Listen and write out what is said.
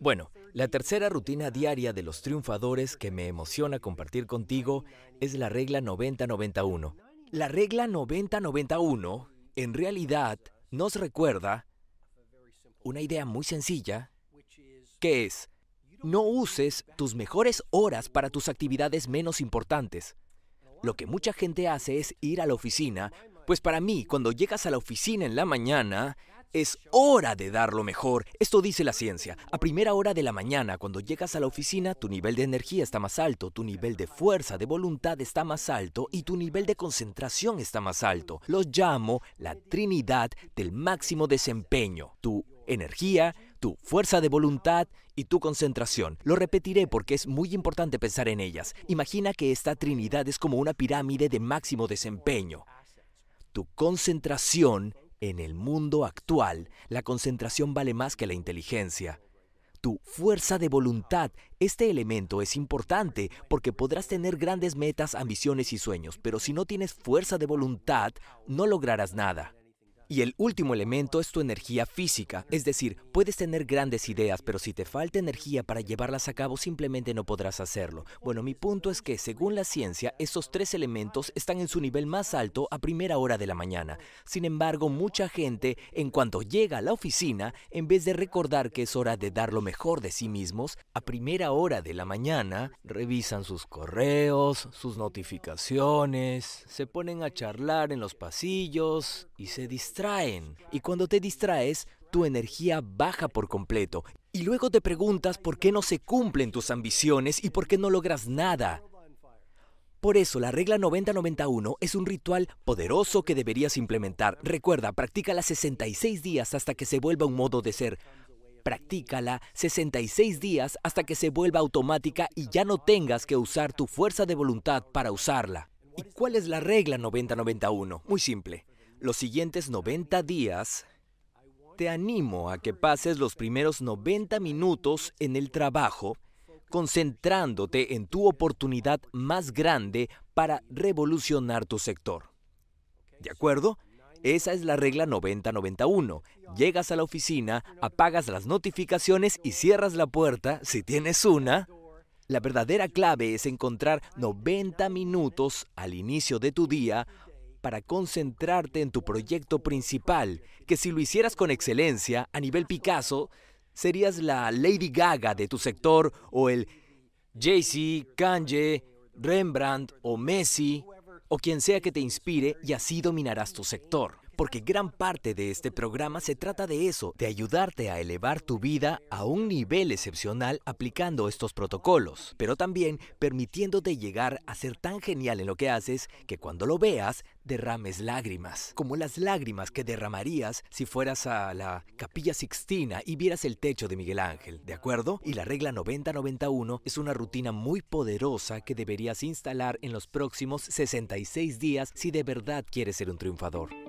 Bueno, la tercera rutina diaria de los triunfadores que me emociona compartir contigo es la regla 90-91. La regla 90-91 en realidad nos recuerda una idea muy sencilla que es no uses tus mejores horas para tus actividades menos importantes. Lo que mucha gente hace es ir a la oficina, pues para mí, cuando llegas a la oficina en la mañana, es hora de dar lo mejor. Esto dice la ciencia. A primera hora de la mañana, cuando llegas a la oficina, tu nivel de energía está más alto, tu nivel de fuerza, de voluntad está más alto y tu nivel de concentración está más alto. Los llamo la trinidad del máximo desempeño. Tu energía, tu fuerza de voluntad y tu concentración. Lo repetiré porque es muy importante pensar en ellas. Imagina que esta trinidad es como una pirámide de máximo desempeño. Tu concentración en el mundo actual, la concentración vale más que la inteligencia. Tu fuerza de voluntad, este elemento es importante porque podrás tener grandes metas, ambiciones y sueños, pero si no tienes fuerza de voluntad, no lograrás nada. Y el último elemento es tu energía física, es decir, puedes tener grandes ideas, pero si te falta energía para llevarlas a cabo simplemente no podrás hacerlo. Bueno, mi punto es que según la ciencia, estos tres elementos están en su nivel más alto a primera hora de la mañana. Sin embargo, mucha gente, en cuanto llega a la oficina, en vez de recordar que es hora de dar lo mejor de sí mismos, a primera hora de la mañana revisan sus correos, sus notificaciones, se ponen a charlar en los pasillos y se distraen y cuando te distraes, tu energía baja por completo. Y luego te preguntas por qué no se cumplen tus ambiciones y por qué no logras nada. Por eso la regla 90-91 es un ritual poderoso que deberías implementar. Recuerda, practícala 66 días hasta que se vuelva un modo de ser. Practícala 66 días hasta que se vuelva automática y ya no tengas que usar tu fuerza de voluntad para usarla. ¿Y cuál es la regla 90-91? Muy simple los siguientes 90 días, te animo a que pases los primeros 90 minutos en el trabajo concentrándote en tu oportunidad más grande para revolucionar tu sector. ¿De acuerdo? Esa es la regla 90-91. Llegas a la oficina, apagas las notificaciones y cierras la puerta, si tienes una. La verdadera clave es encontrar 90 minutos al inicio de tu día para concentrarte en tu proyecto principal, que si lo hicieras con excelencia, a nivel Picasso, serías la Lady Gaga de tu sector o el Jay-Z, Kanye, Rembrandt o Messi, o quien sea que te inspire y así dominarás tu sector porque gran parte de este programa se trata de eso, de ayudarte a elevar tu vida a un nivel excepcional aplicando estos protocolos, pero también permitiéndote llegar a ser tan genial en lo que haces que cuando lo veas derrames lágrimas, como las lágrimas que derramarías si fueras a la Capilla Sixtina y vieras el techo de Miguel Ángel, ¿de acuerdo? Y la regla 90-91 es una rutina muy poderosa que deberías instalar en los próximos 66 días si de verdad quieres ser un triunfador.